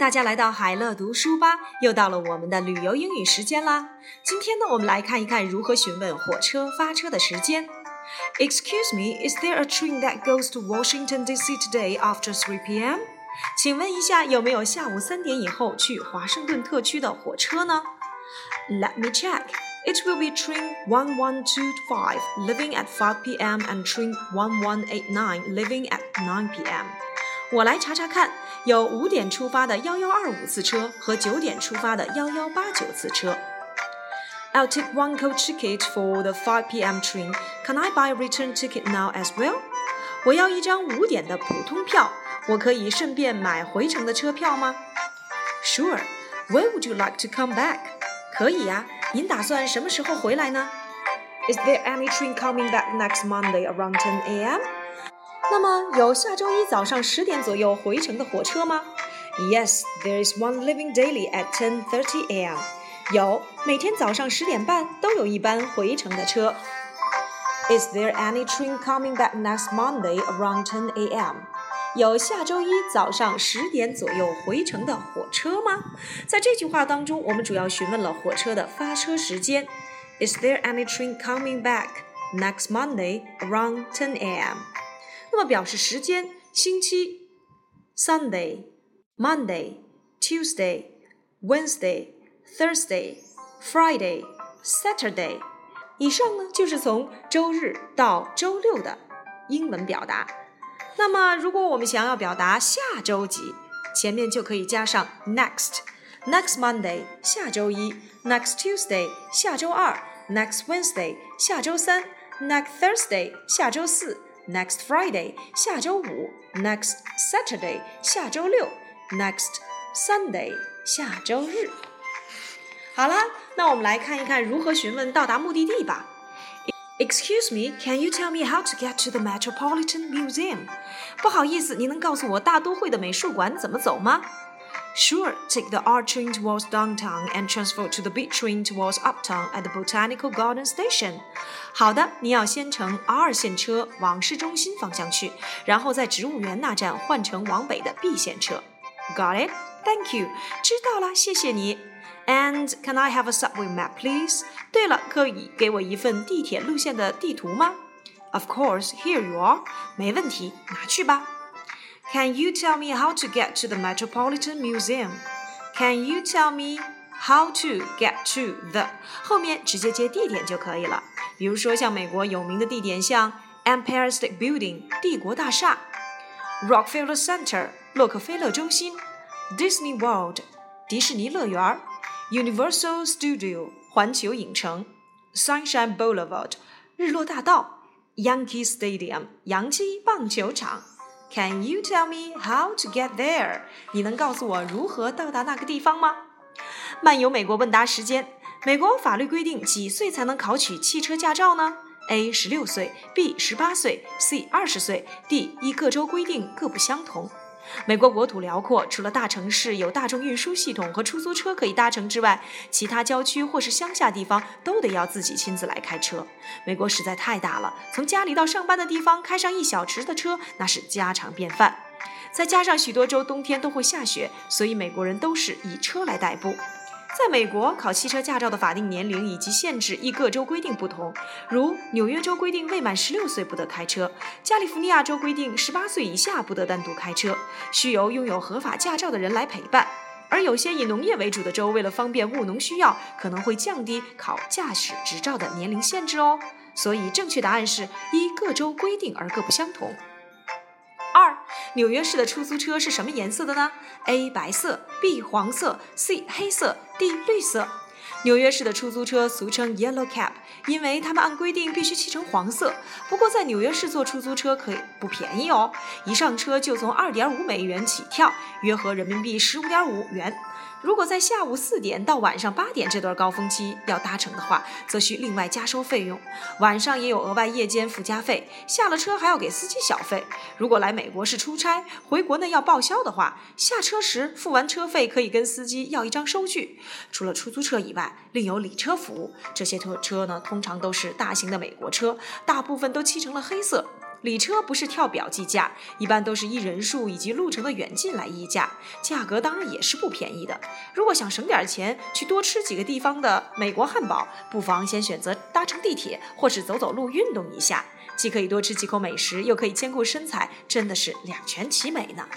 大家来到海乐读书吧，又到了我们的旅游英语时间啦。今天呢，我们来看一看如何询问火车发车的时间。Excuse me, is there a train that goes to Washington D.C. today after 3 p.m.？请问一下，有没有下午三点以后去华盛顿特区的火车呢？Let me check. It will be train 1125 leaving at 5 p.m. and train 1189 leaving at 9 p.m. 我来查查看，有五点出发的幺幺二五次车和九点出发的幺幺八九次车。I'll take one coach ticket for the 5 p.m. train. Can I buy a return ticket now as well? 我要一张五点的普通票，我可以顺便买回程的车票吗？Sure. When would you like to come back? 可以呀，您打算什么时候回来呢？Is there any train coming back next Monday around 10 a.m.? 那么有下周一早上十点左右回程的火车吗？Yes, there is one leaving daily at 10:30 a.m. 有，每天早上十点半都有一班回程的车。Is there any train coming back next Monday around 10 a.m.? 有下周一早上十点左右回程的火车吗？在这句话当中，我们主要询问了火车的发车时间。Is there any train coming back next Monday around 10 a.m.? 那么表示时间，星期，Sunday、Monday、Tuesday、Wednesday、Thursday、Friday、Saturday。以上呢就是从周日到周六的英文表达。那么如果我们想要表达下周几，前面就可以加上 next，next Monday 下周一，next Tuesday 下周二，next Wednesday 下周三，next Thursday 下周四。Next Friday，下周五；Next Saturday，下周六；Next Sunday，下周日。好啦，那我们来看一看如何询问到达目的地吧。Excuse me, can you tell me how to get to the Metropolitan Museum？不好意思，你能告诉我大都会的美术馆怎么走吗 ？Sure, take the R train towards downtown and transfer to the B train towards uptown at the Botanical Garden Station. 好的，你要先乘 R 线车往市中心方向去，然后在植物园那站换乘往北的 B 线车。Got it? Thank you. 知道了，谢谢你。And can I have a subway map, please? 对了，可以给我一份地铁路线的地图吗？Of course. Here you are. 没问题，拿去吧。 can you tell me how to get to the Metropolitan Museum? Can you tell me how to get to the 后面直接接地点就可以了。比如说像美国有名的地点，像 Empire State Building 帝国大厦，Rockefeller Center 洛克菲勒中心，Disney World 迪士尼乐园，Universal Studio 环球影城，Sunshine Boulevard 日落大道，Yankee Stadium 洋基棒球场。 Can you tell me how to get there？你能告诉我如何到达那个地方吗？漫游美国问答时间。美国法律规定几岁才能考取汽车驾照呢？A. 十六岁，B. 十八岁，C. 二十岁，D. 依各州规定各不相同。美国国土辽阔，除了大城市有大众运输系统和出租车可以搭乘之外，其他郊区或是乡下地方都得要自己亲自来开车。美国实在太大了，从家里到上班的地方开上一小时的车那是家常便饭。再加上许多州冬天都会下雪，所以美国人都是以车来代步。在美国，考汽车驾照的法定年龄以及限制依各州规定不同。如纽约州规定未满十六岁不得开车，加利福尼亚州规定十八岁以下不得单独开车，需由拥有合法驾照的人来陪伴。而有些以农业为主的州，为了方便务农需要，可能会降低考驾驶执照的年龄限制哦。所以，正确答案是依各州规定而各不相同。纽约市的出租车是什么颜色的呢？A. 白色，B. 黄色，C. 黑色，D. 绿色。纽约市的出租车俗称 Yellow Cab，因为他们按规定必须漆成黄色。不过在纽约市坐出租车可以不便宜哦，一上车就从二点五美元起跳，约合人民币十五点五元。如果在下午四点到晚上八点这段高峰期要搭乘的话，则需另外加收费用。晚上也有额外夜间附加费，下了车还要给司机小费。如果来美国是出差，回国内要报销的话，下车时付完车费可以跟司机要一张收据。除了出租车以外，另有礼车服务。这些车车呢，通常都是大型的美国车，大部分都漆成了黑色。礼车不是跳表计价，一般都是依人数以及路程的远近来议价，价格当然也是不便宜的。如果想省点钱，去多吃几个地方的美国汉堡，不妨先选择搭乘地铁或是走走路运动一下，既可以多吃几口美食，又可以兼顾身材，真的是两全其美呢。